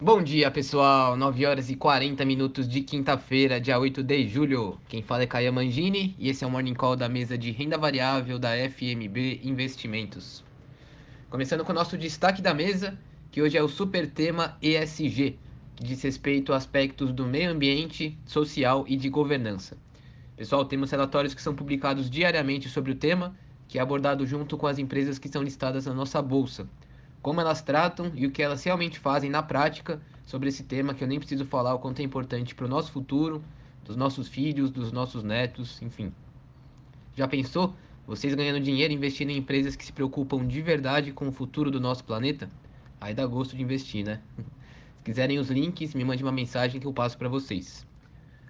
Bom dia, pessoal. 9 horas e 40 minutos de quinta-feira, dia 8 de julho. Quem fala é Caia Mangini e esse é o Morning Call da mesa de renda variável da FMB Investimentos. Começando com o nosso destaque da mesa, que hoje é o super tema ESG, que diz respeito a aspectos do meio ambiente, social e de governança. Pessoal, temos relatórios que são publicados diariamente sobre o tema, que é abordado junto com as empresas que são listadas na nossa bolsa como elas tratam e o que elas realmente fazem na prática sobre esse tema que eu nem preciso falar o quanto é importante para o nosso futuro, dos nossos filhos, dos nossos netos, enfim. Já pensou? Vocês ganhando dinheiro investindo em empresas que se preocupam de verdade com o futuro do nosso planeta? Aí dá gosto de investir, né? Se quiserem os links, me mande uma mensagem que eu passo para vocês.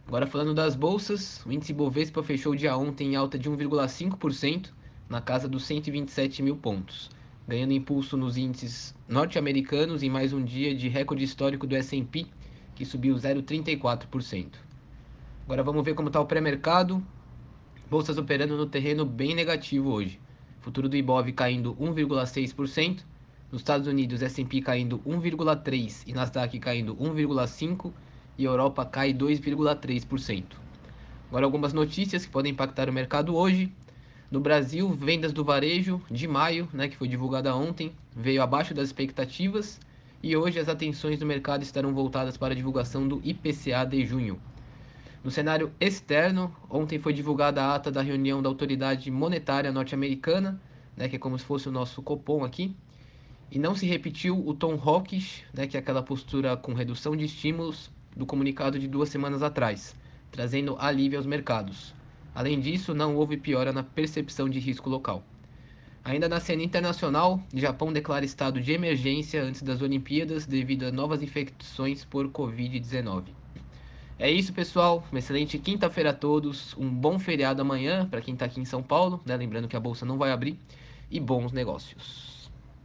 Agora falando das bolsas, o índice Bovespa fechou o dia ontem em alta de 1,5%, na casa dos 127 mil pontos ganhando impulso nos índices norte-americanos em mais um dia de recorde histórico do S&P, que subiu 0,34%. Agora vamos ver como está o pré-mercado. Bolsas operando no terreno bem negativo hoje. Futuro do Ibov caindo 1,6%. Nos Estados Unidos, S&P caindo 1,3% e Nasdaq caindo 1,5% e Europa cai 2,3%. Agora algumas notícias que podem impactar o mercado hoje. No Brasil, vendas do varejo de maio, né, que foi divulgada ontem, veio abaixo das expectativas e hoje as atenções do mercado estarão voltadas para a divulgação do IPCA de junho. No cenário externo, ontem foi divulgada a ata da reunião da autoridade monetária norte-americana, né, que é como se fosse o nosso Copom aqui, e não se repetiu o tom hawkish, né, que é aquela postura com redução de estímulos do comunicado de duas semanas atrás, trazendo alívio aos mercados. Além disso, não houve piora na percepção de risco local. Ainda na cena internacional, Japão declara estado de emergência antes das Olimpíadas devido a novas infecções por Covid-19. É isso, pessoal. Uma excelente quinta-feira a todos. Um bom feriado amanhã para quem está aqui em São Paulo, né? lembrando que a bolsa não vai abrir. E bons negócios.